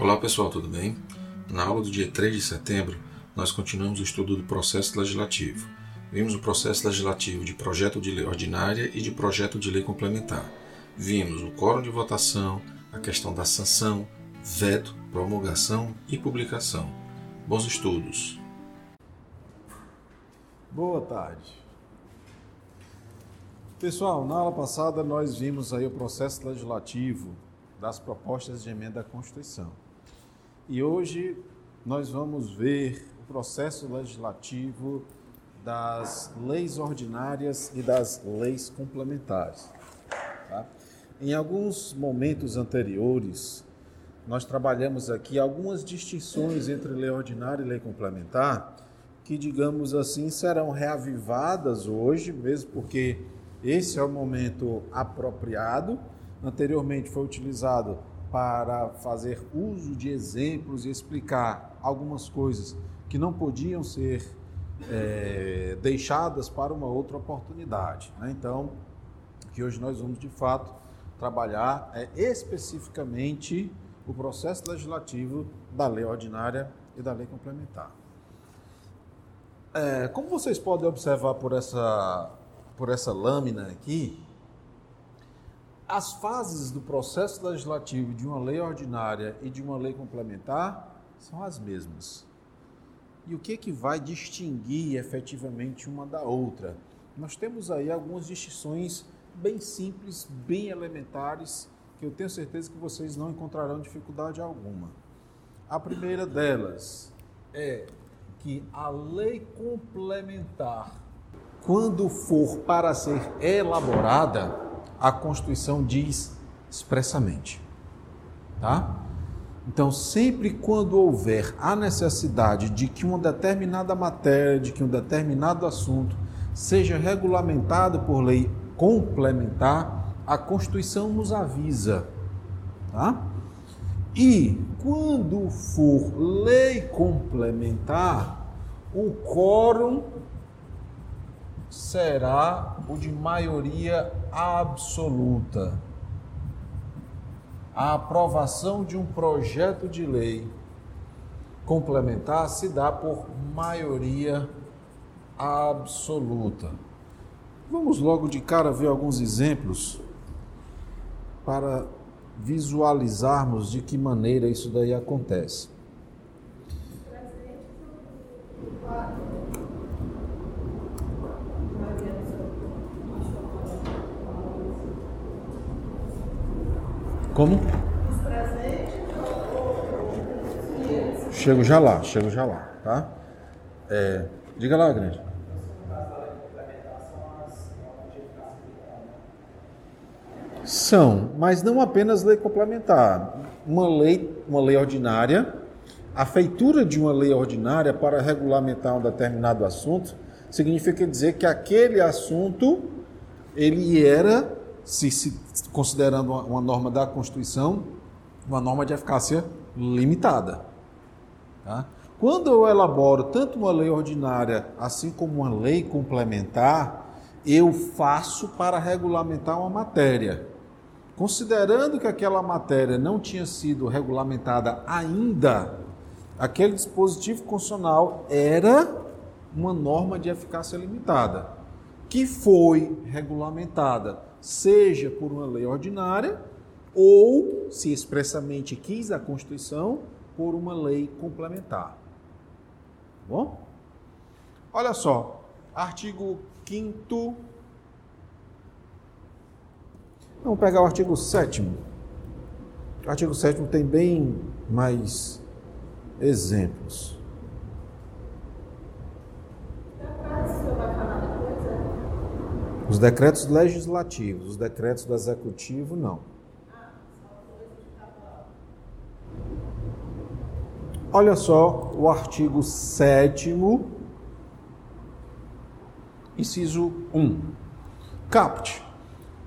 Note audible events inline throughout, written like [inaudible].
Olá pessoal, tudo bem? Na aula do dia 3 de setembro, nós continuamos o estudo do processo legislativo. Vimos o processo legislativo de projeto de lei ordinária e de projeto de lei complementar. Vimos o quórum de votação, a questão da sanção, veto, promulgação e publicação. Bons estudos! Boa tarde. Pessoal, na aula passada nós vimos aí o processo legislativo das propostas de emenda à Constituição. E hoje nós vamos ver o processo legislativo das leis ordinárias e das leis complementares. Tá? Em alguns momentos anteriores, nós trabalhamos aqui algumas distinções entre lei ordinária e lei complementar, que, digamos assim, serão reavivadas hoje, mesmo porque esse é o momento apropriado. Anteriormente foi utilizado para fazer uso de exemplos e explicar algumas coisas que não podiam ser é, deixadas para uma outra oportunidade. Né? Então, que hoje nós vamos de fato trabalhar é especificamente o processo legislativo da lei ordinária e da lei complementar. É, como vocês podem observar por essa, por essa lâmina aqui, as fases do processo legislativo de uma lei ordinária e de uma lei complementar são as mesmas. E o que, que vai distinguir efetivamente uma da outra? Nós temos aí algumas distinções bem simples, bem elementares, que eu tenho certeza que vocês não encontrarão dificuldade alguma. A primeira delas é que a lei complementar, quando for para ser elaborada, a Constituição diz expressamente. Tá? Então, sempre quando houver a necessidade de que uma determinada matéria, de que um determinado assunto seja regulamentado por lei complementar, a Constituição nos avisa. Tá? E quando for lei complementar, o quórum será o de maioria absoluta. A aprovação de um projeto de lei complementar se dá por maioria absoluta. Vamos logo de cara ver alguns exemplos para visualizarmos de que maneira isso daí acontece. Como? Chego já lá, chego já lá, tá? É, diga lá, grande. São, mas não apenas lei complementar. Uma lei, uma lei ordinária, a feitura de uma lei ordinária para regulamentar um determinado assunto significa dizer que aquele assunto ele era se, se considerando uma, uma, norma da Constituição, uma norma de eficácia limitada. Tá? Quando eu elaboro tanto uma lei ordinária assim como uma lei complementar, eu faço para regulamentar uma matéria. Considerando que aquela matéria não tinha sido regulamentada ainda, aquele dispositivo constitucional era uma norma de eficácia limitada, que foi regulamentada seja por uma lei ordinária ou, se expressamente quis a Constituição, por uma lei complementar. Tá bom? Olha só, artigo 5 Vamos pegar o artigo 7 O artigo 7 tem bem mais exemplos. Os decretos legislativos, os decretos do executivo, não. Olha só o artigo 7, inciso 1. CAPT.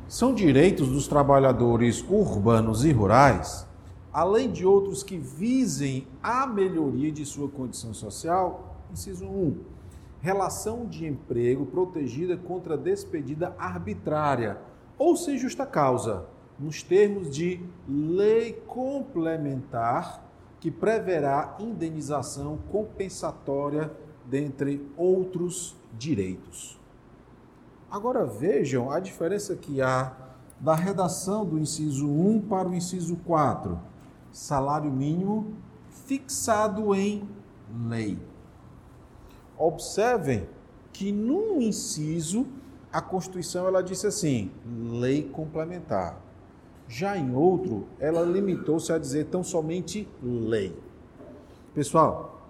São direitos dos trabalhadores urbanos e rurais, além de outros que visem a melhoria de sua condição social, inciso 1 relação de emprego protegida contra despedida arbitrária ou sem justa causa, nos termos de lei complementar que preverá indenização compensatória dentre outros direitos. Agora vejam a diferença que há da redação do inciso 1 para o inciso 4. Salário mínimo fixado em lei. Observem que num inciso a Constituição ela disse assim: lei complementar. Já em outro, ela limitou-se a dizer tão somente lei. Pessoal,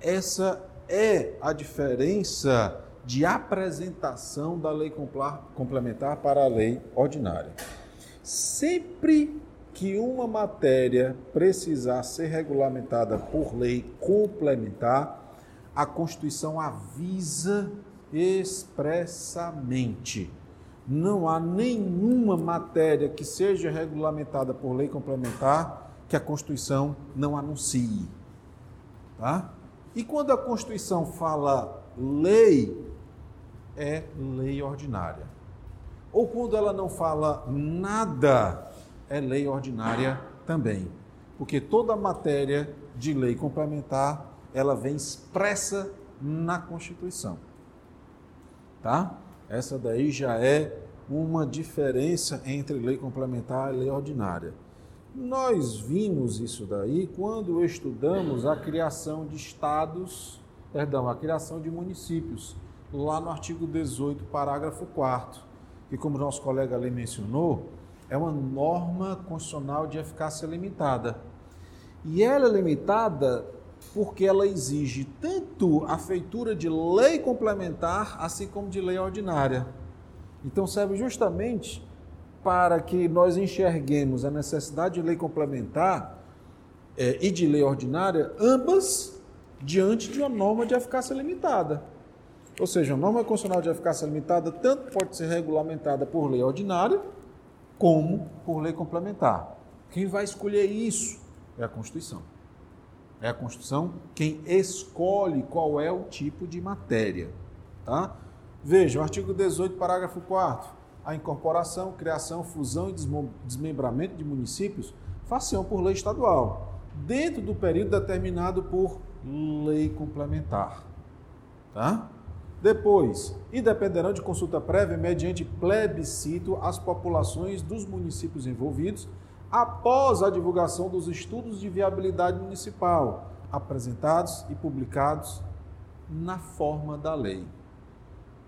essa é a diferença de apresentação da lei complementar para a lei ordinária. Sempre que uma matéria precisar ser regulamentada por lei complementar, a Constituição avisa expressamente não há nenhuma matéria que seja regulamentada por lei complementar que a Constituição não anuncie. Tá? E quando a Constituição fala lei, é lei ordinária. Ou quando ela não fala nada, é lei ordinária também. Porque toda matéria de lei complementar, ela vem expressa na Constituição. Tá? Essa daí já é uma diferença entre lei complementar e lei ordinária. Nós vimos isso daí quando estudamos a criação de estados, perdão, a criação de municípios, lá no artigo 18, parágrafo 4 que como nosso colega ali mencionou, é uma norma constitucional de eficácia limitada. E ela é limitada porque ela exige tanto a feitura de lei complementar, assim como de lei ordinária. Então, serve justamente para que nós enxerguemos a necessidade de lei complementar é, e de lei ordinária, ambas diante de uma norma de eficácia limitada. Ou seja, a norma constitucional de eficácia limitada tanto pode ser regulamentada por lei ordinária, como por lei complementar. Quem vai escolher isso é a Constituição. É a Constituição quem escolhe qual é o tipo de matéria. Tá? Veja, o artigo 18, parágrafo 4 a incorporação, criação, fusão e desmembramento de municípios faciam por lei estadual, dentro do período determinado por lei complementar. Tá? Depois, e dependerão de consulta prévia mediante plebiscito as populações dos municípios envolvidos após a divulgação dos estudos de viabilidade municipal, apresentados e publicados na forma da lei.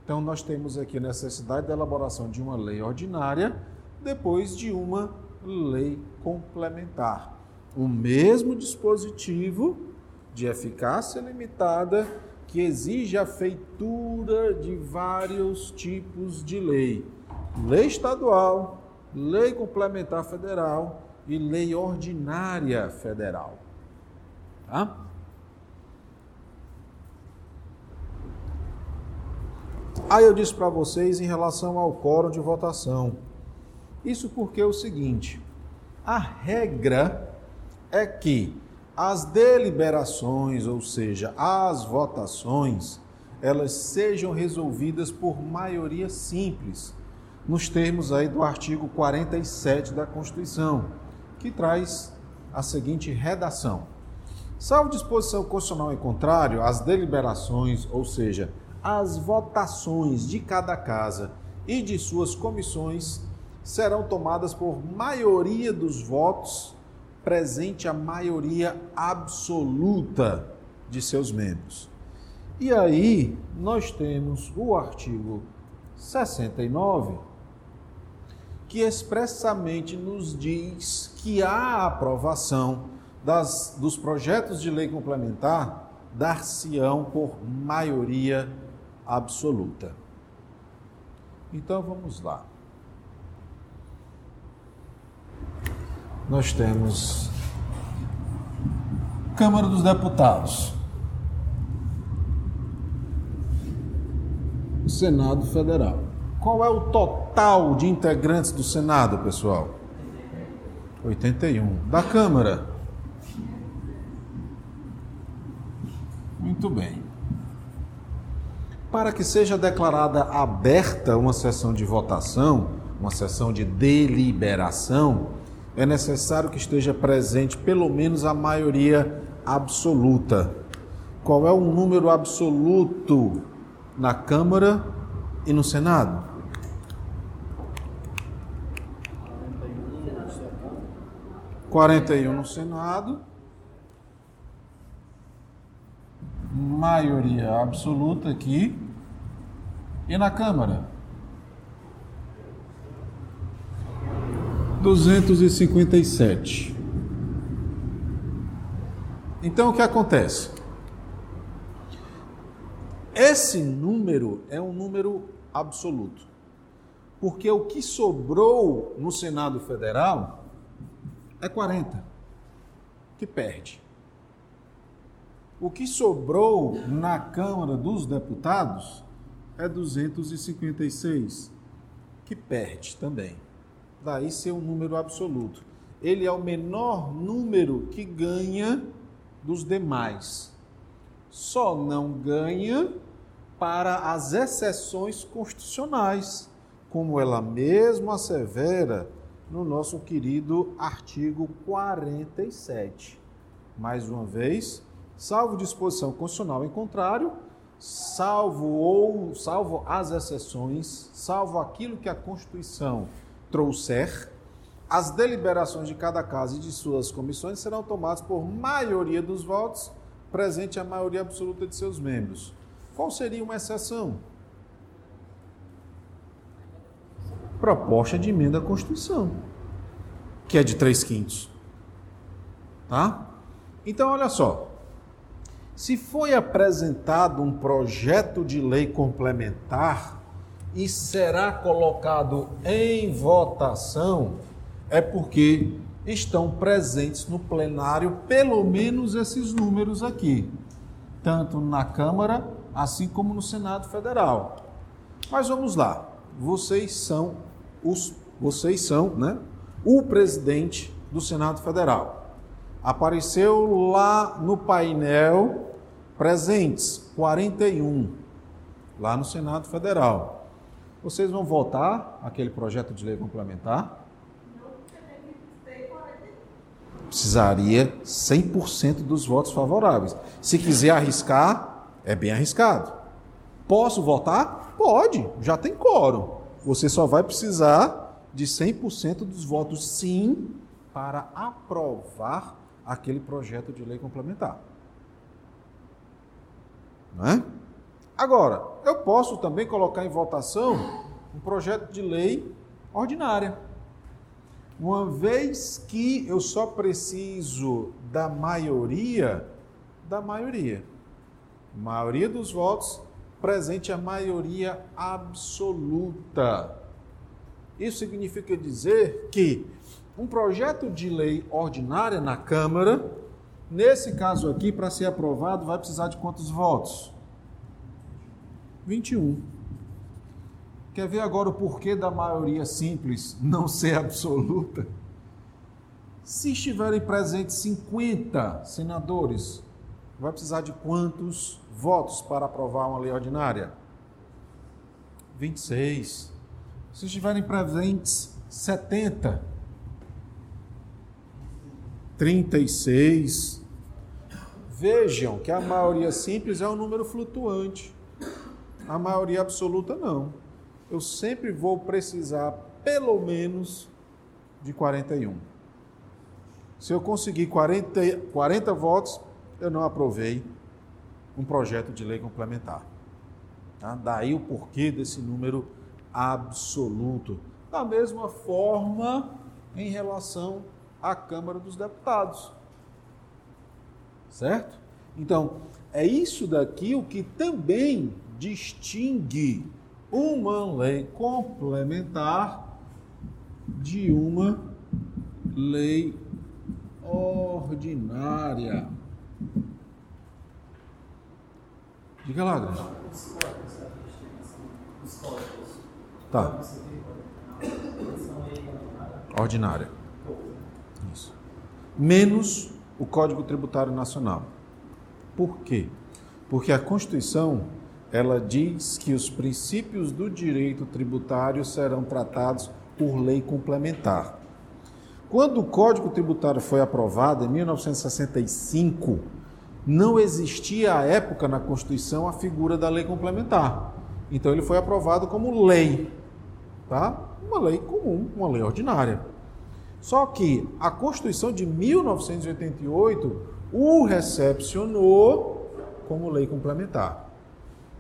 Então, nós temos aqui a necessidade da elaboração de uma lei ordinária, depois de uma lei complementar. O mesmo dispositivo de eficácia limitada que exige a feitura de vários tipos de lei: lei estadual, lei complementar federal e lei ordinária federal. Tá? Aí eu disse para vocês em relação ao quórum de votação. Isso porque é o seguinte: a regra é que as deliberações, ou seja, as votações, elas sejam resolvidas por maioria simples, nos termos aí do artigo 47 da Constituição, que traz a seguinte redação: Salvo disposição constitucional em contrário, as deliberações, ou seja, as votações de cada casa e de suas comissões serão tomadas por maioria dos votos presente a maioria absoluta de seus membros. E aí nós temos o artigo 69 que expressamente nos diz que a aprovação das, dos projetos de lei complementar dar-se-ão por maioria absoluta. Então vamos lá. Nós temos Câmara dos Deputados, Senado Federal. Qual é o total de integrantes do Senado, pessoal? 81. Da Câmara? Muito bem. Para que seja declarada aberta uma sessão de votação, uma sessão de deliberação, é necessário que esteja presente pelo menos a maioria absoluta. Qual é o número absoluto na Câmara e no Senado? Quarenta e um no Senado. Maioria absoluta aqui. E na Câmara? 257. Então o que acontece? Esse número é um número absoluto. Porque o que sobrou no Senado Federal é 40, que perde. O que sobrou na Câmara dos Deputados é 256, que perde também daí ser um número absoluto. Ele é o menor número que ganha dos demais. Só não ganha para as exceções constitucionais, como ela mesma assevera no nosso querido artigo 47. Mais uma vez, salvo disposição constitucional em contrário, salvo ou salvo as exceções, salvo aquilo que a Constituição trouxer, as deliberações de cada casa e de suas comissões serão tomadas por maioria dos votos, presente a maioria absoluta de seus membros. Qual seria uma exceção? Proposta de emenda à Constituição, que é de três quintos. Tá? Então, olha só. Se foi apresentado um projeto de lei complementar e será colocado em votação é porque estão presentes no plenário pelo menos esses números aqui, tanto na Câmara assim como no Senado Federal. Mas vamos lá, vocês são os vocês são, né, o presidente do Senado Federal. Apareceu lá no painel presentes 41 lá no Senado Federal. Vocês vão votar aquele projeto de lei complementar? Precisaria 100% dos votos favoráveis. Se quiser arriscar, é bem arriscado. Posso votar? Pode, já tem quórum. Você só vai precisar de 100% dos votos sim para aprovar aquele projeto de lei complementar. Não é? Agora, eu posso também colocar em votação um projeto de lei ordinária. Uma vez que eu só preciso da maioria, da maioria. Maioria dos votos presente a maioria absoluta. Isso significa dizer que um projeto de lei ordinária na Câmara, nesse caso aqui, para ser aprovado, vai precisar de quantos votos? 21. Quer ver agora o porquê da maioria simples não ser absoluta? Se estiverem presentes 50 senadores, vai precisar de quantos votos para aprovar uma lei ordinária? 26. Se estiverem presentes 70, 36. Vejam que a maioria simples é um número flutuante. A maioria absoluta não. Eu sempre vou precisar pelo menos de 41. Se eu conseguir 40, 40 votos, eu não aprovei um projeto de lei complementar. Tá? Daí o porquê desse número absoluto. Da mesma forma, em relação à Câmara dos Deputados. Certo? Então, é isso daqui o que também distingue uma lei complementar de uma lei ordinária. Diga lá, Grande. Tá. Ordinária. Isso. Menos o Código Tributário Nacional. Por quê? Porque a Constituição ela diz que os princípios do direito tributário serão tratados por lei complementar. Quando o Código Tributário foi aprovado em 1965, não existia à época na Constituição a figura da lei complementar. Então ele foi aprovado como lei, tá? Uma lei comum, uma lei ordinária. Só que a Constituição de 1988 o recepcionou como lei complementar.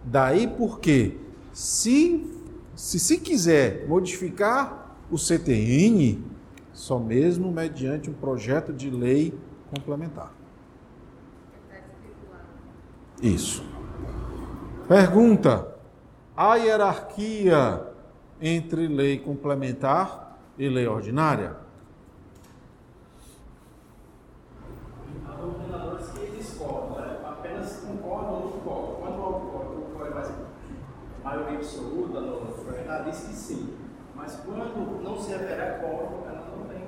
Daí porque se se, se quiser modificar o CTN, só mesmo mediante um projeto de lei complementar. Isso. Pergunta: a hierarquia entre lei complementar e lei ordinária? maioria absoluta no diz que sim. Mas quando não se haverá quórum, ela não tem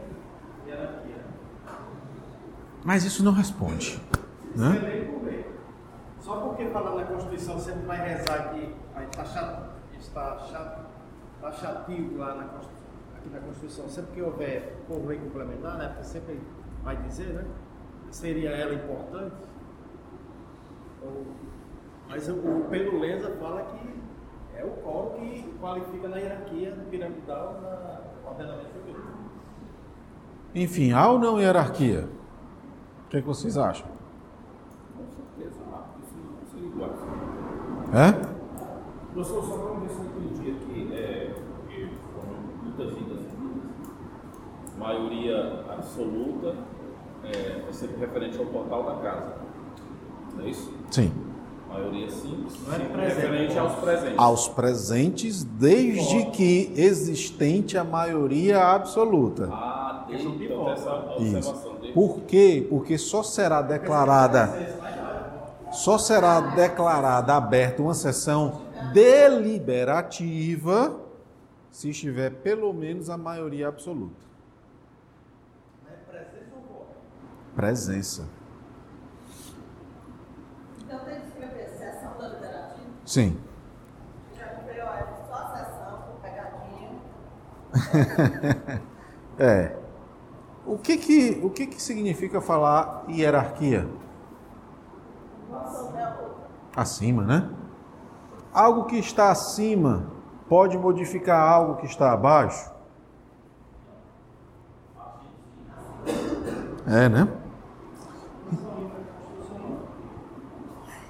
hierarquia. Mas isso não responde. Né? Isso é lei por lei. Só porque falar na Constituição sempre vai rezar que está chato, está chato, está chativo lá na Constituição, aqui na Constituição, sempre que houver por lei complementar, né? Sempre vai dizer, né? Seria ela importante. Ou, mas o, o Pedro Lenza fala que é o quórum que qualifica na hierarquia piramidal na ordenamento jurídico. Enfim, há ou não hierarquia? O que, é que vocês acham? Com certeza, isso não seria igual. É? Professor, só para ver se eu entendi aqui, é, porque foram muitas vidas maioria absoluta é, é sempre referente ao portal da casa. Não é isso? Sim. Maioria simples, Não é presente. referente aos presentes. Aos presentes, desde que existente a maioria absoluta. Ah, desde então, essa observação dele. Por quê? Porque só será declarada, só será declarada aberta uma sessão deliberativa se estiver pelo menos a maioria absoluta. Presença. Então tem que escrever sessão deliberativa. Sim. Já comprei, olha, só sessão, com pegadinha. [laughs] É. O que que, o que que significa falar hierarquia? Uma sobre a outra. Acima, né? Algo que está acima pode modificar algo que está abaixo? É, né?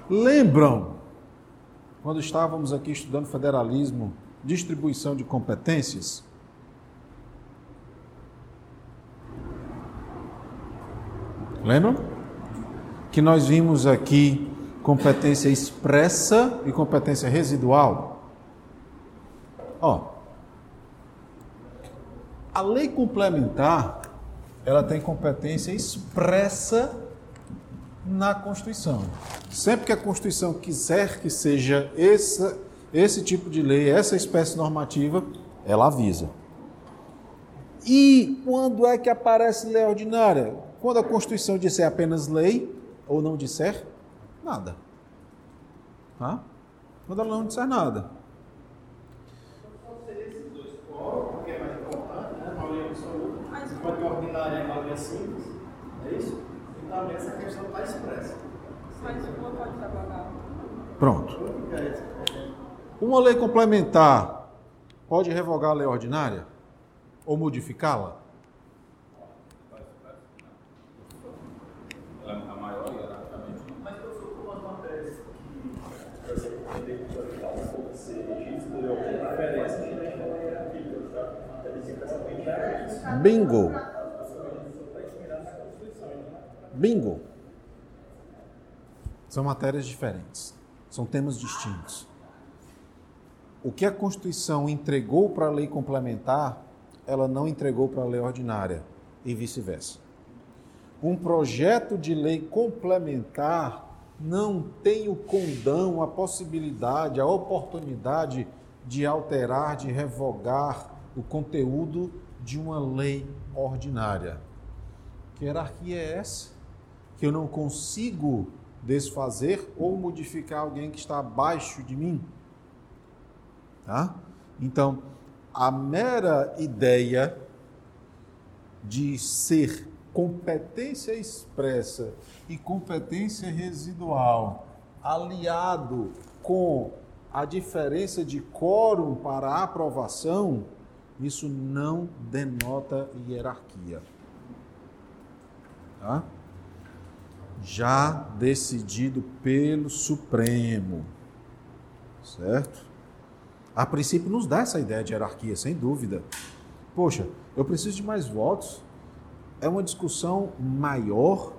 Lembram quando estávamos aqui estudando federalismo, distribuição de competências? Lembram? Que nós vimos aqui competência expressa e competência residual. Ó, a lei complementar, ela tem competência expressa na Constituição. Sempre que a Constituição quiser que seja essa, esse tipo de lei, essa espécie normativa, ela avisa. E quando é que aparece lei ordinária? Quando a Constituição disser apenas lei ou não disser nada. Tá? Quando ela não disser nada. É né? A ordinária é maioria simples. É isso? Então essa questão está expressa. Mas uma pode trabalhar. Pronto. Uma lei complementar pode revogar a lei ordinária? Ou modificá-la? A a maior, hierarquicamente, Mas professor, como as matérias que, por exemplo, a lei complementar não for ser registro, eu tenho diferença de lei com a hierarquia, tá? Matérias impressamente diferentes. Bingo. Bingo. São matérias diferentes. São temas distintos. O que a Constituição entregou para a lei complementar, ela não entregou para a lei ordinária e vice-versa. Um projeto de lei complementar não tem o condão, a possibilidade, a oportunidade de alterar, de revogar o conteúdo de uma lei ordinária. Que hierarquia é essa? Que eu não consigo desfazer ou modificar alguém que está abaixo de mim? Tá? Então, a mera ideia de ser competência expressa e competência residual aliado com a diferença de quórum para aprovação, isso não denota hierarquia. Tá? Já decidido pelo Supremo. Certo? A princípio nos dá essa ideia de hierarquia, sem dúvida. Poxa, eu preciso de mais votos. É uma discussão maior.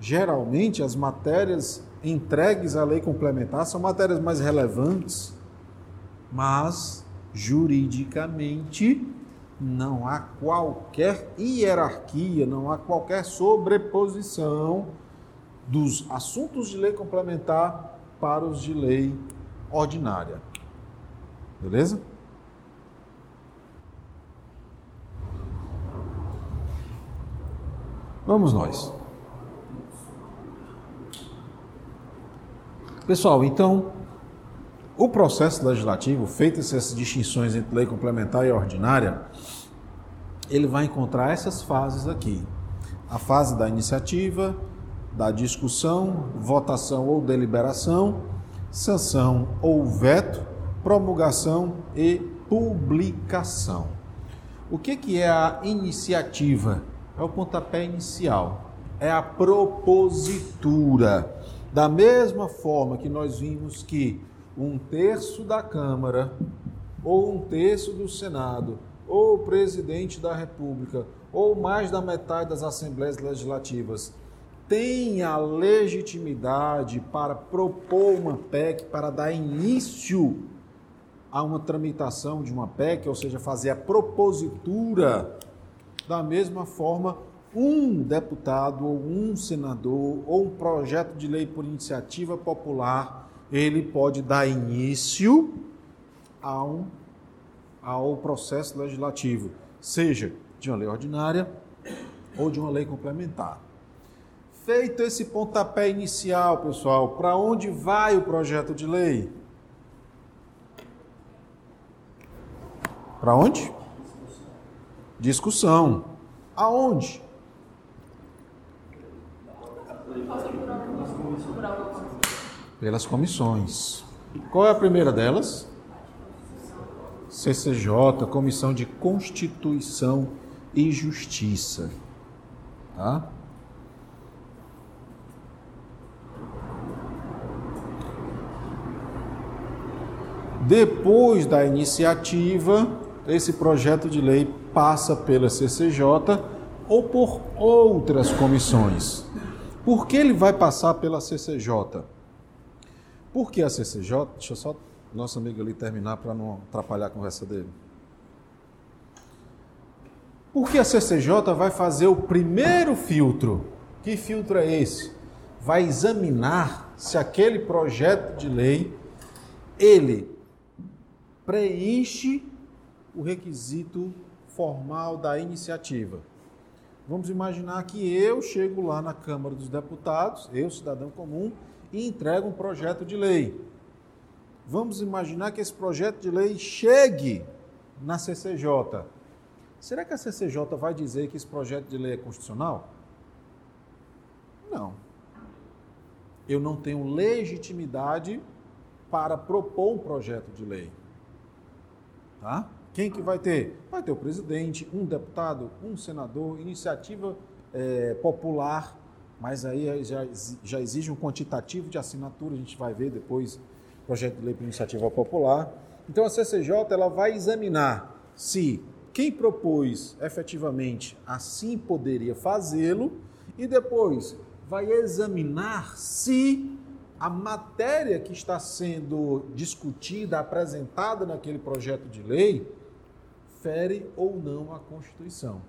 Geralmente as matérias entregues à lei complementar são matérias mais relevantes, mas juridicamente não há qualquer hierarquia, não há qualquer sobreposição dos assuntos de lei complementar para os de lei ordinária. Beleza? Vamos nós. Pessoal, então, o processo legislativo, feitas essas distinções entre lei complementar e ordinária, ele vai encontrar essas fases aqui. A fase da iniciativa, da discussão, votação ou deliberação, sanção ou veto, promulgação e publicação. O que, que é a iniciativa? É o pontapé inicial, é a propositura. Da mesma forma que nós vimos que um terço da Câmara, ou um terço do Senado, ou o presidente da República, ou mais da metade das assembleias legislativas tem a legitimidade para propor uma PEC, para dar início a uma tramitação de uma PEC, ou seja, fazer a propositura, da mesma forma, um deputado ou um senador ou um projeto de lei por iniciativa popular, ele pode dar início ao, ao processo legislativo, seja de uma lei ordinária ou de uma lei complementar. Feito esse pontapé inicial, pessoal, para onde vai o projeto de lei? Para onde? Discussão. Aonde? Pelas comissões. Qual é a primeira delas? CCJ, Comissão de Constituição e Justiça. Tá? Depois da iniciativa, esse projeto de lei passa pela CCJ ou por outras comissões. Por que ele vai passar pela CCJ? Porque a CCJ, deixa eu só nosso amigo ali terminar para não atrapalhar a conversa dele. Porque a CCJ vai fazer o primeiro filtro. Que filtro é esse? Vai examinar se aquele projeto de lei ele preenche o requisito formal da iniciativa. Vamos imaginar que eu chego lá na Câmara dos Deputados, eu, cidadão comum, e entrego um projeto de lei. Vamos imaginar que esse projeto de lei chegue na CCJ. Será que a CCJ vai dizer que esse projeto de lei é constitucional? Não. Eu não tenho legitimidade para propor um projeto de lei. Tá? Quem que vai ter? Vai ter o presidente, um deputado, um senador, iniciativa é, popular, mas aí já, já exige um quantitativo de assinatura, a gente vai ver depois projeto de lei por iniciativa popular. Então a CCJ ela vai examinar se quem propôs efetivamente assim poderia fazê-lo e depois vai examinar se a matéria que está sendo discutida, apresentada naquele projeto de lei, fere ou não a Constituição.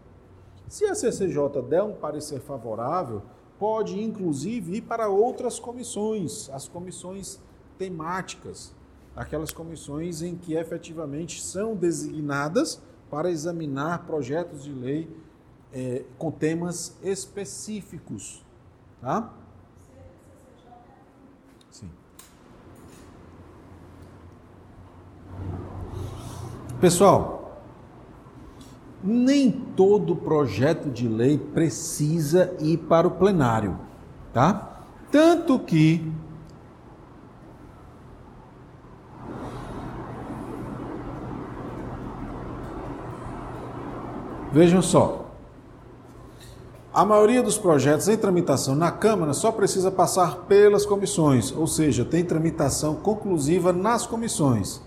Se a CCJ der um parecer favorável, pode inclusive ir para outras comissões, as comissões temáticas, aquelas comissões em que efetivamente são designadas para examinar projetos de lei é, com temas específicos. Tá? Sim. Pessoal, nem todo projeto de lei precisa ir para o plenário, tá? Tanto que Vejam só. A maioria dos projetos em tramitação na Câmara só precisa passar pelas comissões, ou seja, tem tramitação conclusiva nas comissões.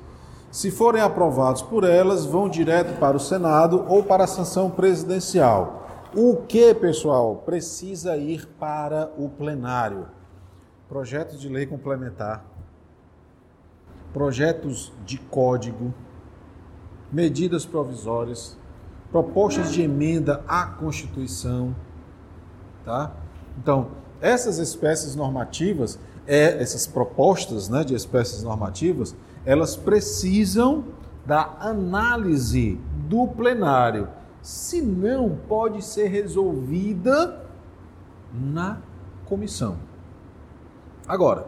Se forem aprovados por elas, vão direto para o Senado ou para a sanção presidencial. O que, pessoal, precisa ir para o plenário? Projetos de lei complementar, projetos de código, medidas provisórias, propostas de emenda à Constituição, tá? Então, essas espécies normativas, é, essas propostas né, de espécies normativas, elas precisam da análise do plenário. Se não, pode ser resolvida na comissão. Agora,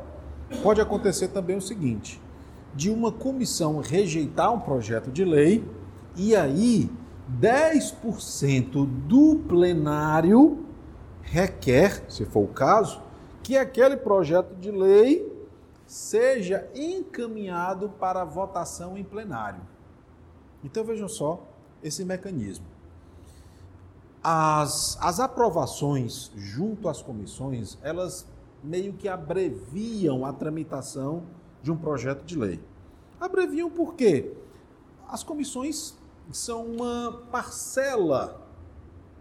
pode acontecer também o seguinte: de uma comissão rejeitar um projeto de lei e aí 10% do plenário requer, se for o caso, que aquele projeto de lei seja encaminhado para votação em plenário. Então vejam só esse mecanismo. As, as aprovações junto às comissões, elas meio que abreviam a tramitação de um projeto de lei. Abreviam por quê? As comissões são uma parcela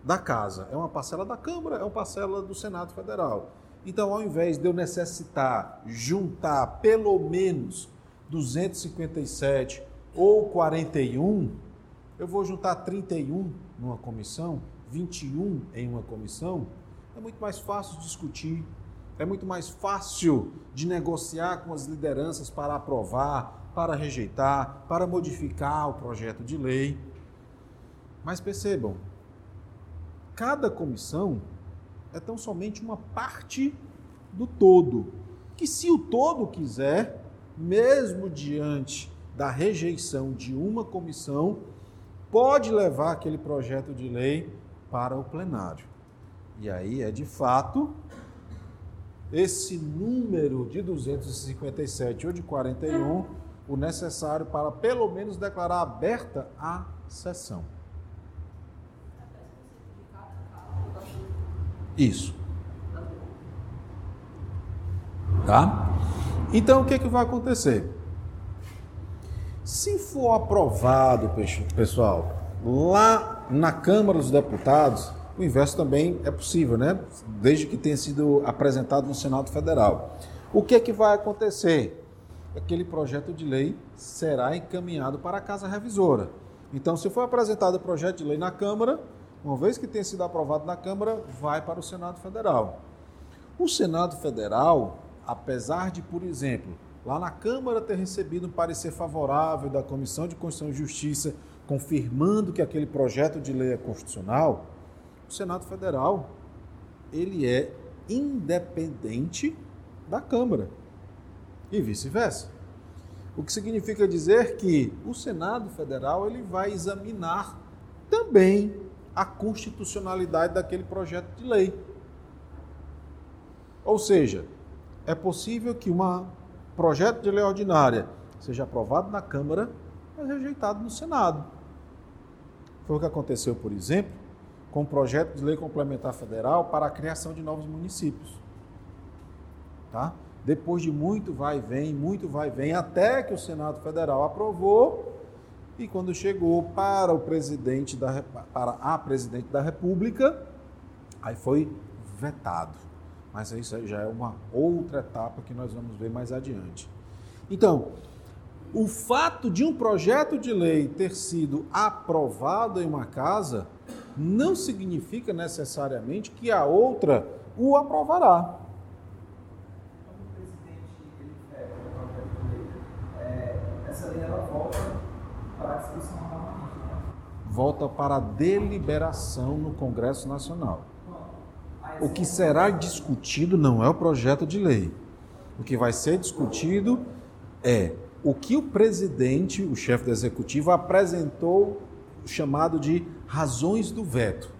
da casa, é uma parcela da Câmara, é uma parcela do Senado Federal. Então, ao invés de eu necessitar juntar pelo menos 257 ou 41, eu vou juntar 31 numa comissão, 21 em uma comissão, é muito mais fácil discutir, é muito mais fácil de negociar com as lideranças para aprovar, para rejeitar, para modificar o projeto de lei. Mas percebam, cada comissão é tão somente uma parte do todo. Que se o todo quiser, mesmo diante da rejeição de uma comissão, pode levar aquele projeto de lei para o plenário. E aí é de fato esse número de 257 ou de 41 o necessário para pelo menos declarar aberta a sessão. Isso. Tá? Então o que, que vai acontecer? Se for aprovado, pessoal, lá na Câmara dos Deputados, o inverso também é possível, né? Desde que tenha sido apresentado no Senado Federal. O que, que vai acontecer? Aquele projeto de lei será encaminhado para a Casa Revisora. Então, se for apresentado o projeto de lei na Câmara, uma vez que tenha sido aprovado na Câmara, vai para o Senado Federal. O Senado Federal, apesar de, por exemplo, lá na Câmara ter recebido um parecer favorável da Comissão de Constituição e Justiça, confirmando que aquele projeto de lei é constitucional, o Senado Federal ele é independente da Câmara e vice-versa. O que significa dizer que o Senado Federal ele vai examinar também a constitucionalidade daquele projeto de lei. Ou seja, é possível que um projeto de lei ordinária seja aprovado na Câmara, mas rejeitado no Senado. Foi o que aconteceu, por exemplo, com o projeto de lei complementar federal para a criação de novos municípios. Tá? Depois de muito vai e vem, muito vai e vem, até que o Senado Federal aprovou e quando chegou para o presidente da para a presidente da República, aí foi vetado. Mas isso já é uma outra etapa que nós vamos ver mais adiante. Então, o fato de um projeto de lei ter sido aprovado em uma casa não significa necessariamente que a outra o aprovará. Quando o presidente ele pega um projeto de lei, é, essa lei ela volta para a discussão novamente. Né? Volta para a deliberação no Congresso Nacional. O que será discutido não é o projeto de lei. O que vai ser discutido é o que o presidente, o chefe do executivo, apresentou chamado de razões do veto.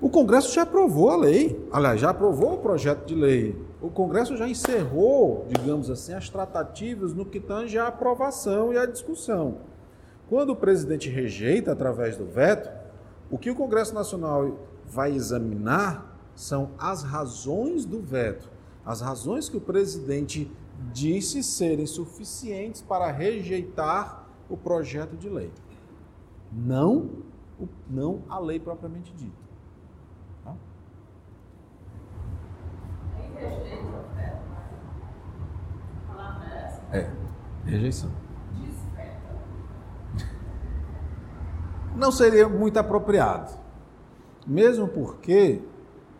O Congresso já aprovou a lei, aliás, já aprovou o projeto de lei. O Congresso já encerrou, digamos assim, as tratativas no que tange à aprovação e à discussão. Quando o presidente rejeita através do veto, o que o Congresso Nacional vai examinar são as razões do veto, as razões que o presidente disse serem suficientes para rejeitar o projeto de lei. Não, não a lei propriamente dita. Tá? É, rejeição. Não seria muito apropriado, mesmo porque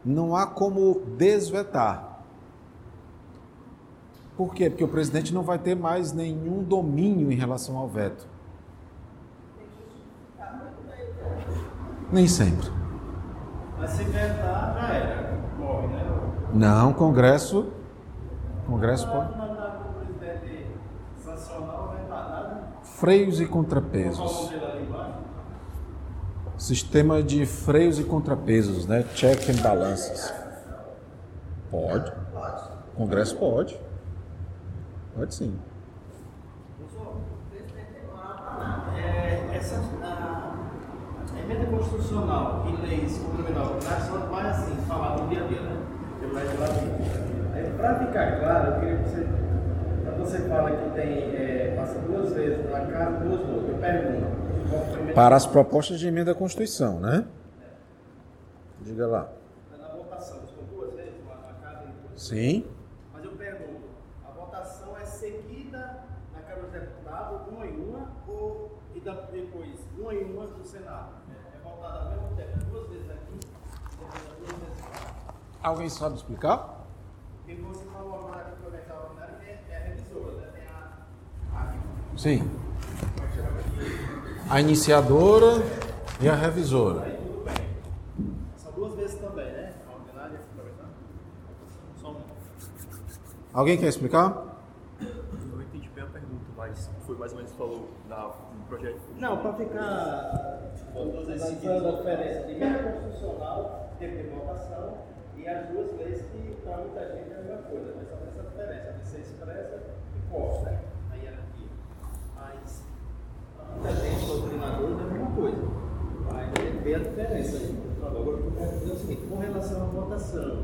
não há como desvetar. Por quê? Porque o presidente não vai ter mais nenhum domínio em relação ao veto. Nem sempre. Mas se vetar, já era. Morre, né? Não, Congresso. Congresso Não pode. Freios e contrapesos. nome dele ali embaixo? Sistema de freios e contrapesos, né? Check and balances. Pode. Congresso pode. Pode sim. É, essa, emenda constitucional e leis complementares são mais assim, falar no dia a dia, né? Pelo legislativo. Aí, para ficar claro, eu queria que você, quando você fala que tem, é, passa duas vezes na casa, duas no outro, eu pergunto. qual foi a emenda- Para as propostas de emenda à Constituição, né? Diga lá. Na votação, são duas vezes casa e duas Sim. Mas eu pergunto, a votação é seguida na Câmara dos Deputados, uma em uma, ou e depois uma em uma do Senado? É, é votada ao mesmo tempo, duas vezes aqui, depois duas vezes lá. Alguém sabe explicar? Porque você falou agora que foi extraordinário, que é, é a revisora, né? Tem a, a Sim. A iniciadora e a revisora. aí tudo bem. São duas vezes também, né? A ordinária e a suplementar. Só uma. Alguém quer explicar? Eu entendi bem a pergunta, mas foi mais ou menos falou da, do projeto. Não, para ficar analisando a diferença de emenda constitucional, tempo de votação, e as duas leis que para muita gente é a mesma coisa, mas só tem essa diferença de ser expressa e posta né, na hierarquia. Mas para muita gente, doutrinadores, é a mesma coisa. Ver a diferença aí. Agora, o que eu quero dizer é o seguinte, com relação à votação,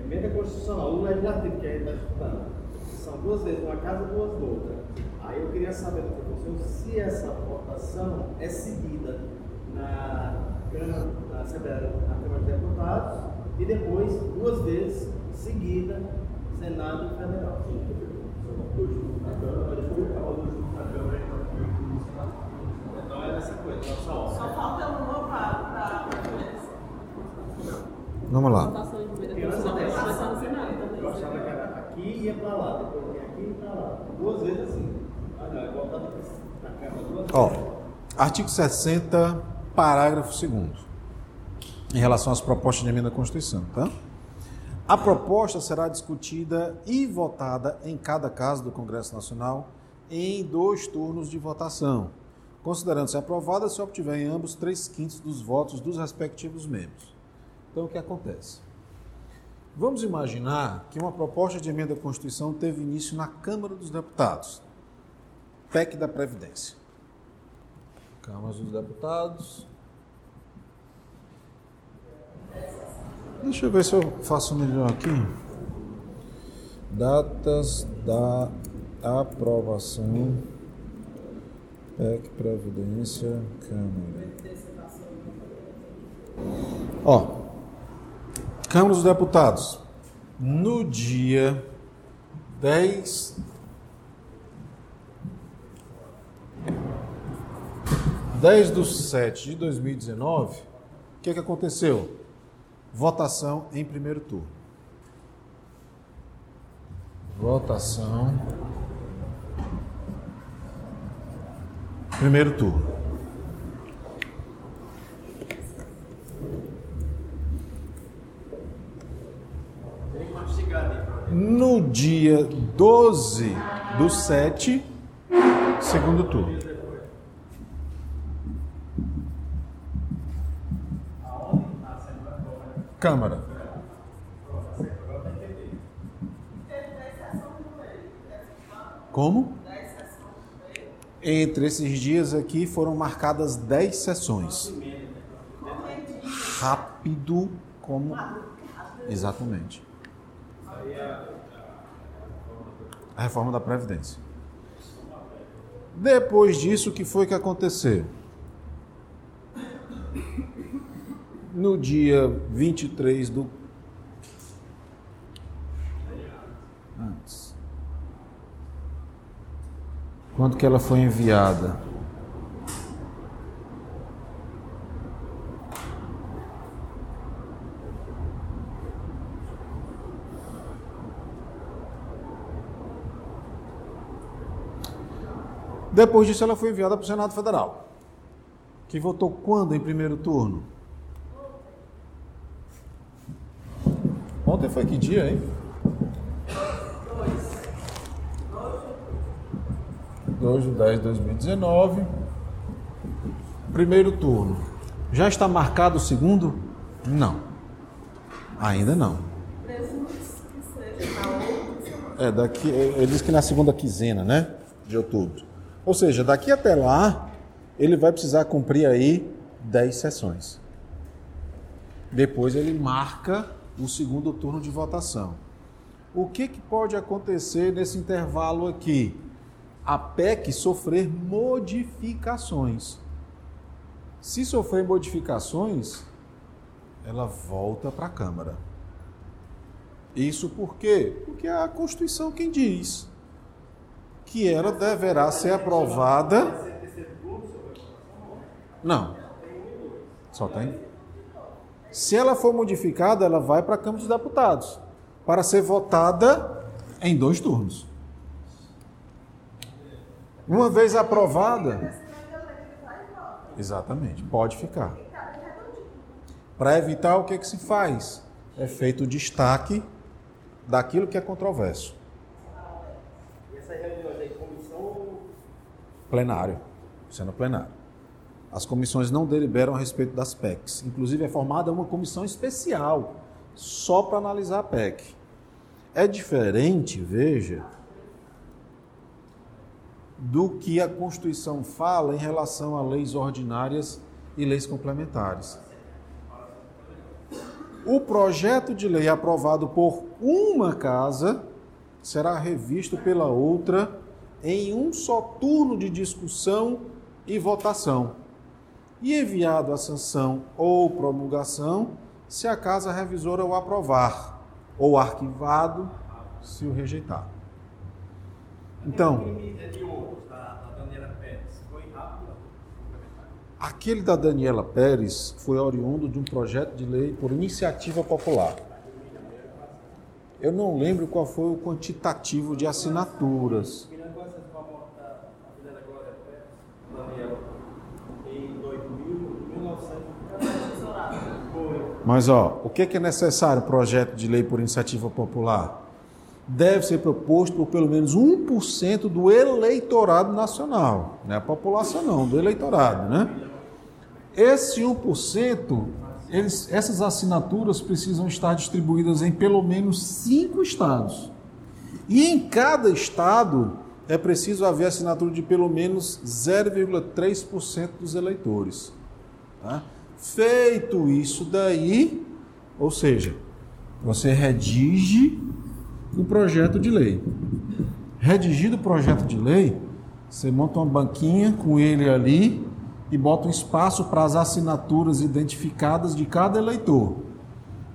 emenda constitucional, o legislativo que a gente está estudando, são duas vezes uma casa, duas noutra. Aí eu queria saber do professor se essa votação é seguida na Câmara, na Assembleia, na Câmara dos Deputados e depois duas vezes seguida Senado e Federal. Então é essa coisa, só. Só falta uma para a preferência. Vamos lá. votação de emenda constitucional vai começar no Senado Eu achava que era aqui e ia para lá, depois aqui e para lá. Duas vezes assim. Ah não, é Câmara duas vezes. Ó, artigo 60, parágrafo 2 em relação às propostas de emenda à Constituição, tá? A proposta será discutida e votada em cada caso do Congresso Nacional em dois turnos de votação, considerando-se aprovada se obtiver em ambos três quintos dos votos dos respectivos membros. Então, o que acontece? Vamos imaginar que uma proposta de emenda à Constituição teve início na Câmara dos Deputados, PEC da Previdência. Câmara dos Deputados. Deixa eu ver se eu faço melhor aqui. Datas da aprovação. PEC Previdência Câmara. Ó, Câmara dos Deputados. No dia 10 10 de 7 de 2019, o que, que aconteceu? Votação em primeiro turno. Votação. Primeiro turno. no dia 12 do 7, segundo turno. Câmara. Como? Entre esses dias aqui foram marcadas 10 sessões. Rápido como. Exatamente. A reforma da Previdência. Depois disso, o que foi que aconteceu? No dia 23 do. Antes. Quando que ela foi enviada? Depois disso, ela foi enviada para o Senado Federal, que votou quando em primeiro turno? Ontem foi que dia, hein? 2 de 10 de 2019. Primeiro turno. Já está marcado o segundo? Não. Ainda não. É, daqui, ele diz que na segunda quinzena, né? De outubro. Ou seja, daqui até lá, ele vai precisar cumprir aí 10 sessões. Depois ele marca o segundo turno de votação. O que, que pode acontecer nesse intervalo aqui? A PEC sofrer modificações. Se sofrer modificações, ela volta para a Câmara. Isso por quê? Porque é a Constituição quem diz que ela deverá ser aprovada. Não. Só tem. Se ela for modificada, ela vai para a Câmara dos Deputados para ser votada em dois turnos. Uma vez aprovada. Exatamente, pode ficar. Para evitar, o que, que se faz? É feito o destaque daquilo que é controverso. Reuniões aí, comissão. Plenário, sendo plenário. As comissões não deliberam a respeito das PECs. Inclusive, é formada uma comissão especial só para analisar a PEC. É diferente, veja, do que a Constituição fala em relação a leis ordinárias e leis complementares. O projeto de lei aprovado por uma casa será revisto pela outra em um só turno de discussão e votação e enviado à sanção ou promulgação se a casa revisora o aprovar, ou arquivado se o rejeitar. Então, aquele da Daniela Pérez foi oriundo de um projeto de lei por iniciativa popular. Eu não lembro qual foi o quantitativo de assinaturas. Mas ó, o que é necessário projeto de lei por iniciativa popular? Deve ser proposto por pelo menos 1% do eleitorado nacional, não é a população não, do eleitorado, né? Esse 1%, eles, essas assinaturas precisam estar distribuídas em pelo menos cinco estados. E em cada estado é preciso haver assinatura de pelo menos 0,3% dos eleitores. Tá? Feito isso daí, ou seja, você redige o projeto de lei. Redigido o projeto de lei, você monta uma banquinha com ele ali e bota um espaço para as assinaturas identificadas de cada eleitor.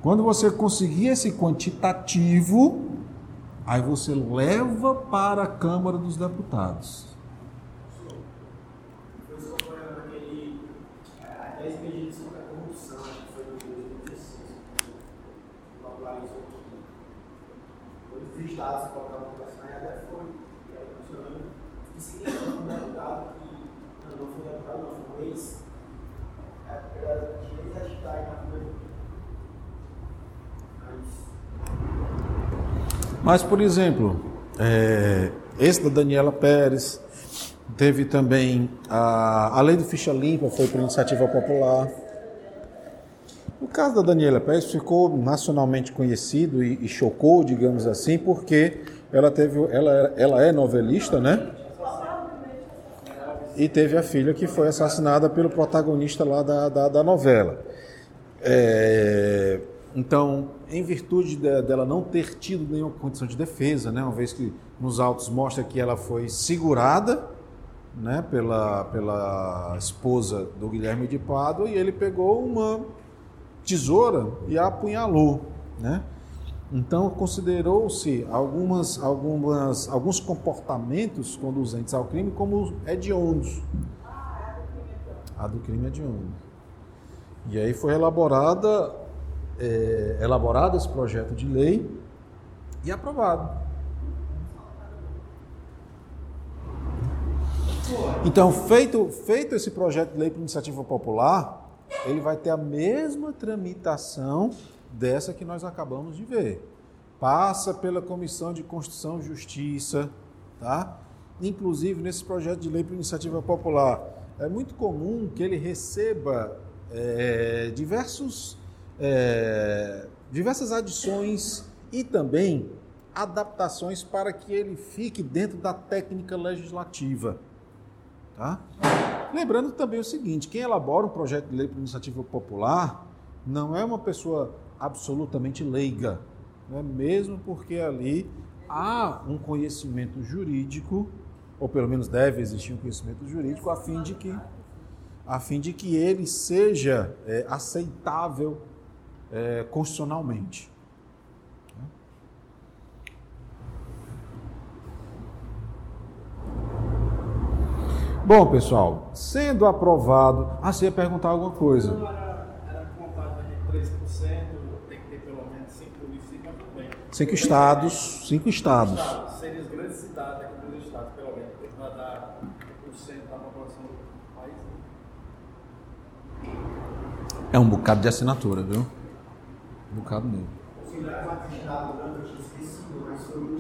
Quando você conseguir esse quantitativo, aí você leva para a Câmara dos Deputados. Ex-hashtag na. Mas, por exemplo, é, esse da Daniela Pérez, teve também a, a lei do ficha limpa, foi por iniciativa popular. O caso da Daniela Pérez ficou nacionalmente conhecido e, e chocou, digamos assim, porque ela teve, ela, ela é novelista, né? E teve a filha que foi assassinada pelo protagonista lá da, da, da novela. É, então, em virtude de- dela não ter tido nenhuma condição de defesa, né, uma vez que nos autos mostra que ela foi segurada né, pela, pela esposa do Guilherme de Pádua e ele pegou uma tesoura e a apunhalou. Né? Então, considerou-se algumas, algumas, alguns comportamentos conduzentes ao crime como hediondos. A do crime hediondo. E aí foi elaborada, é, elaborado esse projeto de lei e aprovado. Então, feito, feito esse projeto de lei por iniciativa popular, ele vai ter a mesma tramitação dessa que nós acabamos de ver. Passa pela Comissão de Constituição e Justiça, tá? Inclusive, nesse projeto de lei por iniciativa popular, é muito comum que ele receba é, diversos, é, diversas adições e também adaptações para que ele fique dentro da técnica legislativa. Tá? Lembrando também o seguinte: quem elabora um projeto de lei por iniciativa popular não é uma pessoa absolutamente leiga, né? mesmo porque ali há um conhecimento jurídico, ou pelo menos deve existir um conhecimento jurídico, a fim de que, a fim de que ele seja é, aceitável é, constitucionalmente. Bom, pessoal, sendo aprovado. Ah, você ia perguntar alguma coisa. Não era, era contado de 13%, tem que ter pelo menos 5 municípios, mas tudo bem. Cinco estados, cinco estados. Estados, Seriam as grandes cidades aqui dos estados, pelo menos, porque vai dar 1% da população do país. É um bocado de assinatura, viu? Um bocado mesmo.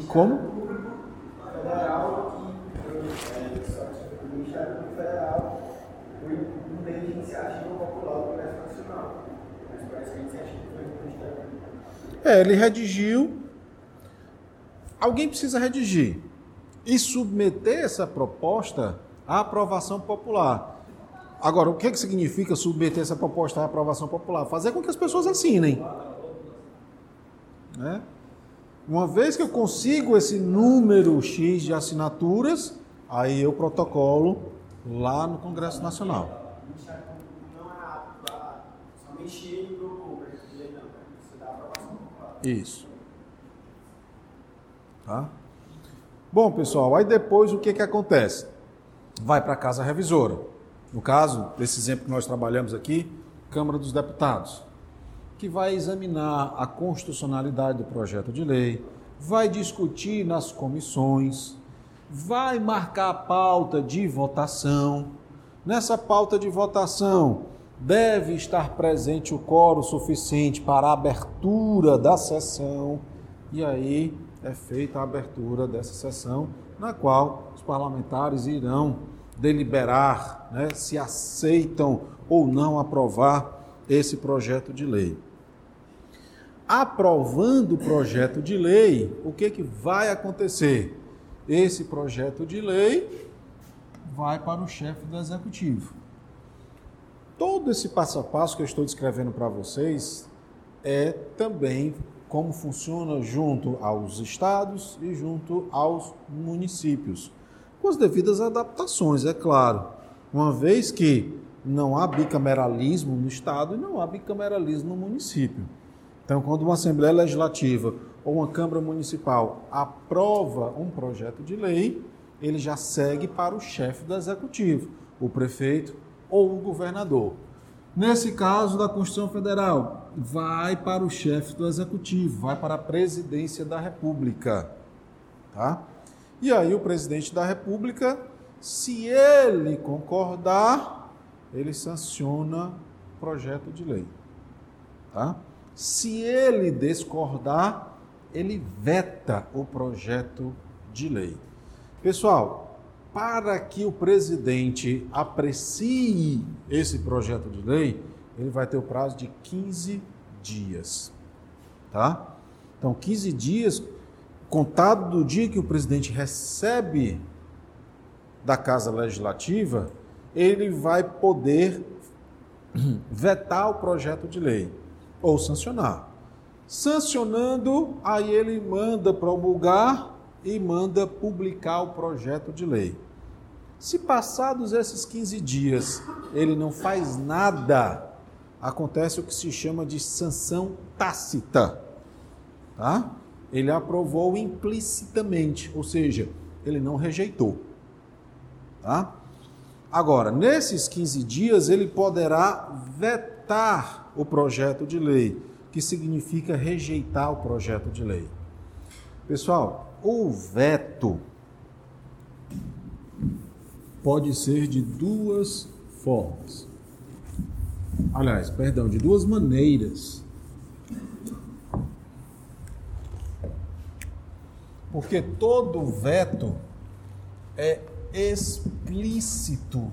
Como? Federal que só que o Ministério Público Federal foi um meio de iniciativa popular do Congresso Nacional. Mas parece que a iniciativa foi do Ministério Público. É, ele redigiu. Alguém precisa redigir e submeter essa proposta à aprovação popular. Agora, o que, que significa submeter essa proposta à aprovação popular? Fazer com que as pessoas assinem. Né? Uma vez que eu consigo esse número X de assinaturas, aí eu protocolo lá no Congresso Nacional. É. Isso. Tá? Bom, pessoal, aí depois o que, que acontece? Vai para a casa revisora. No caso, desse exemplo que nós trabalhamos aqui, Câmara dos Deputados, que vai examinar a constitucionalidade do projeto de lei, vai discutir nas comissões, vai marcar a pauta de votação. Nessa pauta de votação, deve estar presente o quórum suficiente para a abertura da sessão. E aí é feita a abertura dessa sessão, na qual os parlamentares irão deliberar né, se aceitam ou não aprovar esse projeto de lei. Aprovando o projeto de lei, o que, que vai acontecer? Esse projeto de lei vai para o chefe do executivo. Todo esse passo a passo que eu estou descrevendo para vocês é também como funciona junto aos estados e junto aos municípios, com as devidas adaptações, é claro, uma vez que não há bicameralismo no estado e não há bicameralismo no município. Então, quando uma Assembleia Legislativa ou uma Câmara Municipal aprova um projeto de lei, ele já segue para o chefe do executivo, o prefeito ou o governador. Nesse caso da Constituição Federal, vai para o chefe do executivo, vai para a presidência da República. Tá? E aí o presidente da República, se ele concordar, ele sanciona o projeto de lei. Tá? Se ele discordar, ele veta o projeto de lei. Pessoal, para que o presidente aprecie esse projeto de lei, ele vai ter o prazo de 15 dias. Tá? Então, 15 dias, contado do dia que o presidente recebe da Casa Legislativa, ele vai poder vetar o projeto de lei ou sancionar. Sancionando, aí ele manda promulgar e manda publicar o projeto de lei. Se passados esses 15 dias ele não faz nada, acontece o que se chama de sanção tácita. Tá? Ele aprovou implicitamente, ou seja, ele não rejeitou. Tá? Agora, nesses 15 dias, ele poderá vetar o projeto de lei, que significa rejeitar o projeto de lei. Pessoal, o veto pode ser de duas formas. Aliás, perdão, de duas maneiras. Porque todo veto é explícito.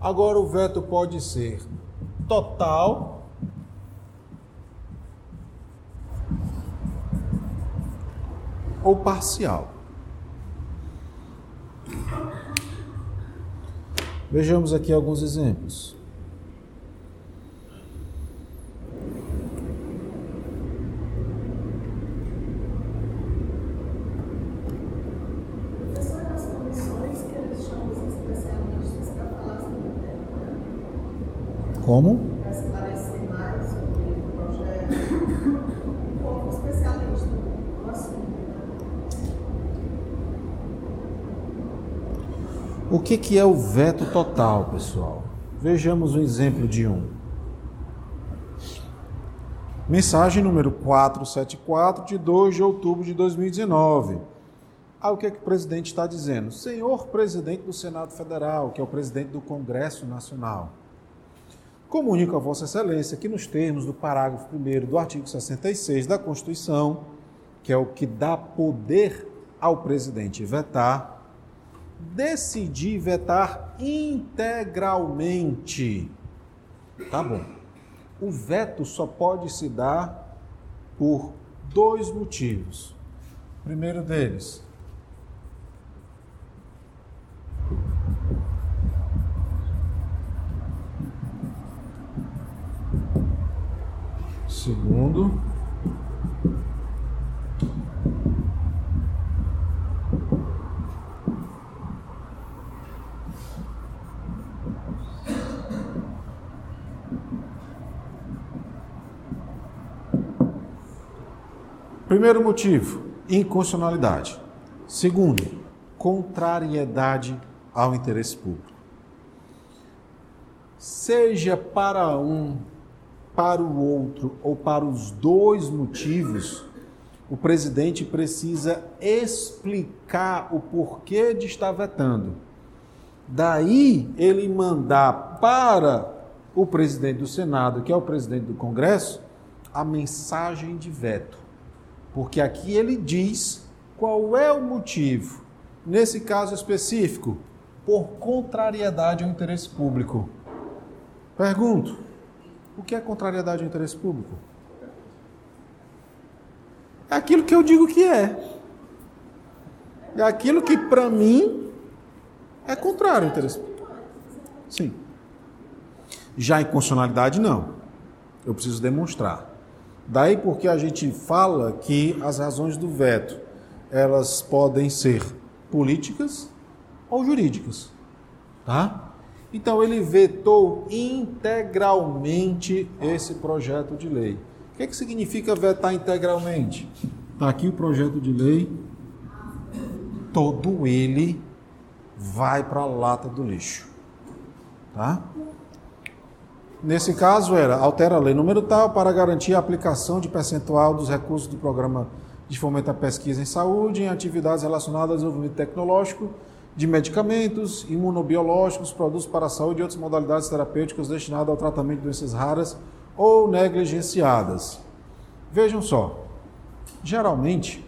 Agora o veto pode ser total ou parcial. Vejamos aqui alguns exemplos. Professor, nas comissões que eles chamam os especialistas para falar sobre o tema, Como? para esclarecer mais sobre o projeto, um pouco especialista no assunto. né? O que, que é o veto total, pessoal? Vejamos um exemplo de um. Mensagem número 474, de 2 de outubro de 2019. Ah, o que, é que o presidente está dizendo? Senhor presidente do Senado Federal, que é o presidente do Congresso Nacional, comunico a Vossa Excelência que, nos termos do parágrafo 1 do artigo 66 da Constituição, que é o que dá poder ao presidente vetar, decidi vetar integralmente. Tá bom. O veto só pode se dar por dois motivos. O primeiro deles, Segundo, Primeiro motivo, inconstitucionalidade. Segundo, contrariedade ao interesse público. Seja para um, para o outro ou para os dois motivos, o presidente precisa explicar o porquê de estar vetando. Daí ele mandar para o presidente do Senado, que é o presidente do Congresso, a mensagem de veto. Porque aqui ele diz qual é o motivo. Nesse caso específico, por contrariedade ao interesse público. Pergunto: o que é contrariedade ao interesse público? É aquilo que eu digo que é. É aquilo que para mim é contrário ao interesse público. Sim. Já inconstitucionalidade, não. Eu preciso demonstrar. Daí porque a gente fala que as razões do veto, elas podem ser políticas ou jurídicas, tá? Então ele vetou integralmente esse projeto de lei. O que, é que significa vetar integralmente? Está aqui o projeto de lei, todo ele vai para a lata do lixo, tá? Nesse caso era altera a lei número tal para garantir a aplicação de percentual dos recursos do programa de fomento à pesquisa em saúde em atividades relacionadas ao desenvolvimento tecnológico de medicamentos, imunobiológicos, produtos para a saúde e outras modalidades terapêuticas destinadas ao tratamento de doenças raras ou negligenciadas. Vejam só, geralmente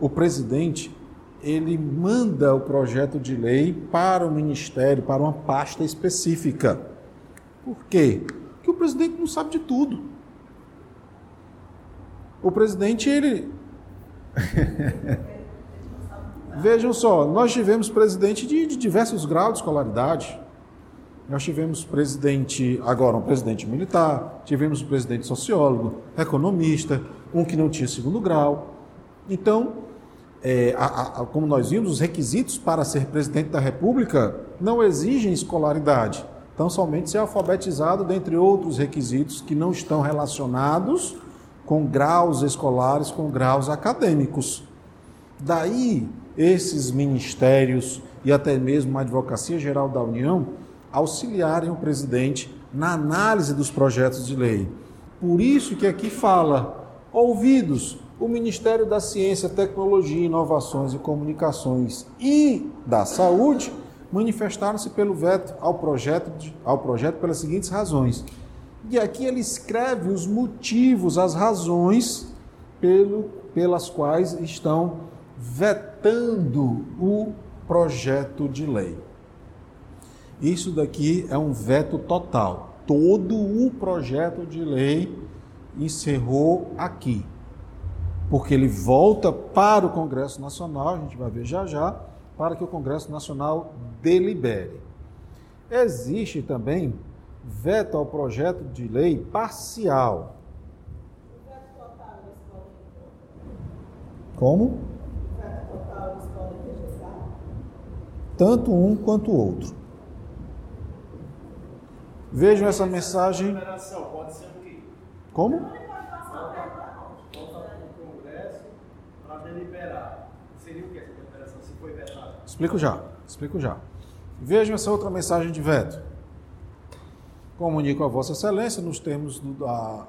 o presidente ele manda o projeto de lei para o ministério, para uma pasta específica. Por quê? Porque o presidente não sabe de tudo. O presidente, ele. [laughs] Vejam só, nós tivemos presidente de, de diversos graus de escolaridade. Nós tivemos presidente, agora um presidente militar, tivemos um presidente sociólogo, economista, um que não tinha segundo grau. Então, é, a, a, como nós vimos, os requisitos para ser presidente da República não exigem escolaridade. Então, somente ser alfabetizado, dentre outros requisitos que não estão relacionados com graus escolares, com graus acadêmicos. Daí, esses ministérios e até mesmo a Advocacia Geral da União auxiliarem o presidente na análise dos projetos de lei. Por isso que aqui fala, ouvidos o Ministério da Ciência, Tecnologia, Inovações e Comunicações e da Saúde manifestaram-se pelo veto ao projeto, ao projeto pelas seguintes razões. E aqui ele escreve os motivos, as razões pelo, pelas quais estão vetando o projeto de lei. Isso daqui é um veto total. Todo o projeto de lei encerrou aqui. Porque ele volta para o Congresso Nacional, a gente vai ver já já, para que o Congresso Nacional delibere. Existe também veto ao projeto de lei parcial. Como? Tanto um quanto o outro. Vejam essa mensagem. Como? Seria o que foi vetada? Explico já, explico já. Vejam essa outra mensagem de veto. Comunico a Vossa Excelência, nos termos do, da,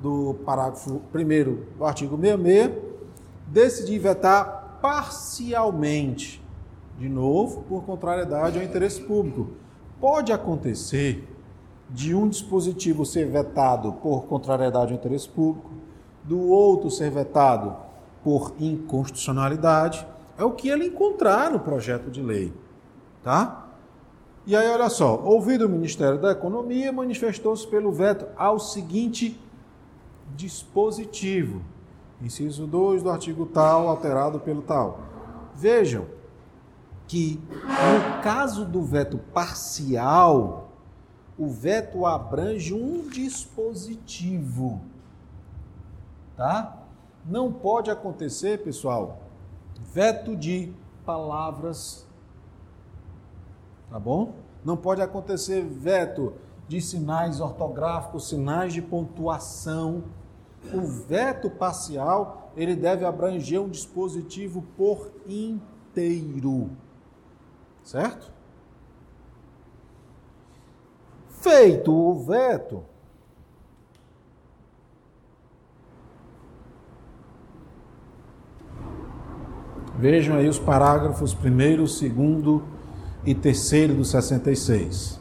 do parágrafo 1 do artigo 66, decidi vetar parcialmente, de novo, por contrariedade ao interesse público. Pode acontecer de um dispositivo ser vetado por contrariedade ao interesse público, do outro ser vetado por inconstitucionalidade, é o que ele encontrar no projeto de lei, tá? E aí, olha só, ouvido o Ministério da Economia, manifestou-se pelo veto ao seguinte dispositivo. Inciso 2 do artigo tal, alterado pelo tal. Vejam que, no caso do veto parcial, o veto abrange um dispositivo. Tá? Não pode acontecer, pessoal, veto de palavras tá bom? Não pode acontecer veto de sinais ortográficos, sinais de pontuação. O veto parcial, ele deve abranger um dispositivo por inteiro. Certo? Feito o veto, Vejam aí os parágrafos 1, 2 e terceiro do 66.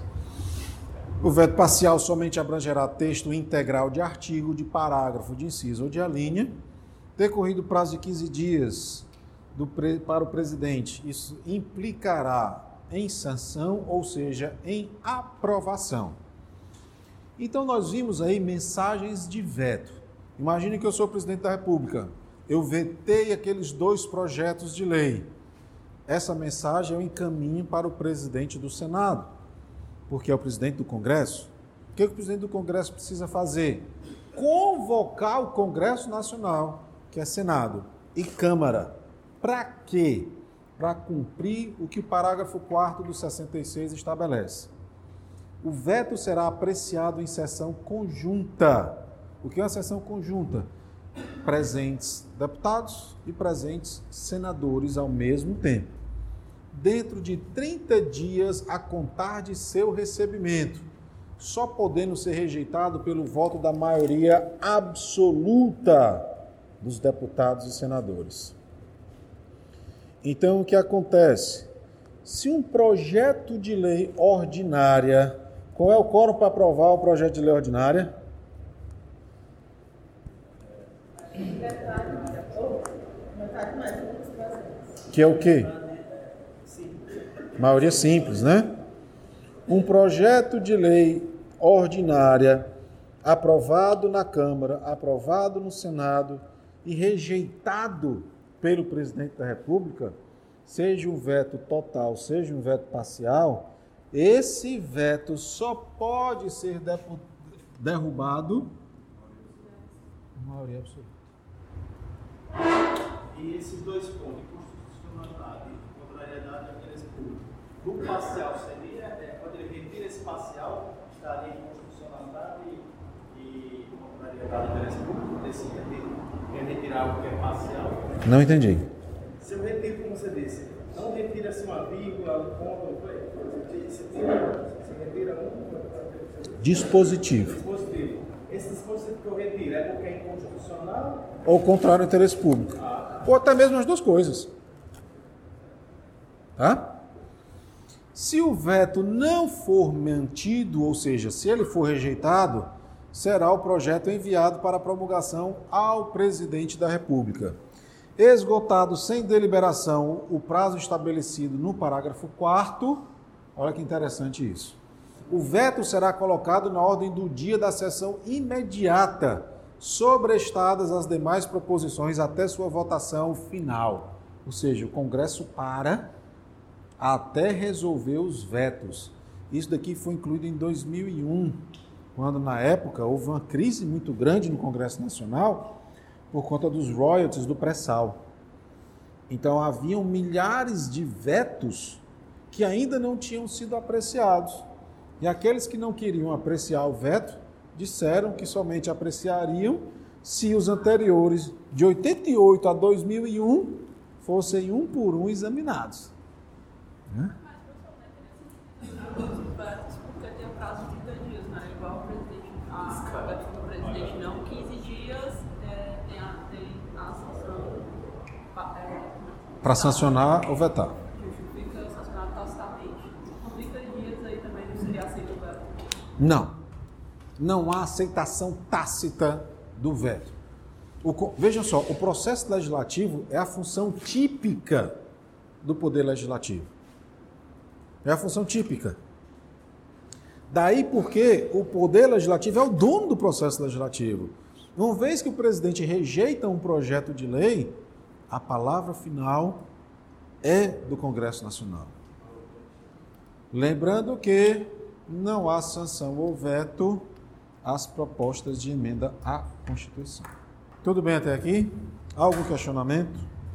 O veto parcial somente abrangerá texto integral de artigo, de parágrafo, de inciso ou de alínea, decorrido o prazo de 15 dias do, para o presidente. Isso implicará em sanção, ou seja, em aprovação. Então nós vimos aí mensagens de veto. Imagine que eu sou presidente da República. Eu vetei aqueles dois projetos de lei essa mensagem eu encaminho para o presidente do Senado, porque é o presidente do Congresso. O que o presidente do Congresso precisa fazer? Convocar o Congresso Nacional, que é Senado, e Câmara. Para quê? Para cumprir o que o parágrafo 4 do 66 estabelece. O veto será apreciado em sessão conjunta. O que é uma sessão conjunta? Presentes deputados e presentes senadores ao mesmo tempo dentro de 30 dias a contar de seu recebimento, só podendo ser rejeitado pelo voto da maioria absoluta dos deputados e senadores. Então, o que acontece? Se um projeto de lei ordinária, qual é o quórum para aprovar o projeto de lei ordinária? Que é o quê? Maioria simples, né? Um projeto de lei ordinária aprovado na Câmara, aprovado no Senado e rejeitado pelo presidente da República, seja um veto total, seja um veto parcial, esse veto só pode ser derrubado maioria absoluta. E esses dois pontos, inconstitucionalidade e contrariedade ao interesse público, no parcial seria, é, quando ele retira esse parcial, estaria em constitucionalidade e, e contrariedade ao interesse público, desse retiro, quer retirar algo que é parcial. Não entendi. Se eu retiro, como você disse, não retira-se uma vírgula, um ponto? Você tira, você retira um Dispositivo. Dispositivo. Esse dispositivo que eu retiro é porque é inconstitucional Ou contrário ao interesse público. Ou até mesmo as duas coisas. Tá? Se o veto não for mantido, ou seja, se ele for rejeitado, será o projeto enviado para promulgação ao presidente da República. Esgotado sem deliberação o prazo estabelecido no parágrafo 4 olha que interessante isso. O veto será colocado na ordem do dia da sessão imediata, sobrestadas as demais proposições até sua votação final. Ou seja, o Congresso para até resolver os vetos. Isso daqui foi incluído em 2001, quando na época houve uma crise muito grande no Congresso Nacional por conta dos royalties do pré-sal. Então haviam milhares de vetos que ainda não tinham sido apreciados. E aqueles que não queriam apreciar o veto disseram que somente apreciariam se os anteriores, de 88 a 2001, fossem um por um examinados. Né? Porque tem o prazo de 30 dias, né? Igual o presidente, a veto do presidente não, 15 dias é, tem, a, tem a sanção. pa- É, Para sancionar ou vetar. Fica sancionado tacitamente. Com 30 dias aí também não seria aceito o veto. Não. Não há aceitação tácita do veto. O vejam só, o processo legislativo é a função típica do poder legislativo. É a função típica. Daí porque o poder legislativo é o dono do processo legislativo. Uma vez que o presidente rejeita um projeto de lei, a palavra final é do Congresso Nacional. Lembrando que não há sanção ou veto às propostas de emenda à Constituição. Tudo bem até aqui? Algum questionamento?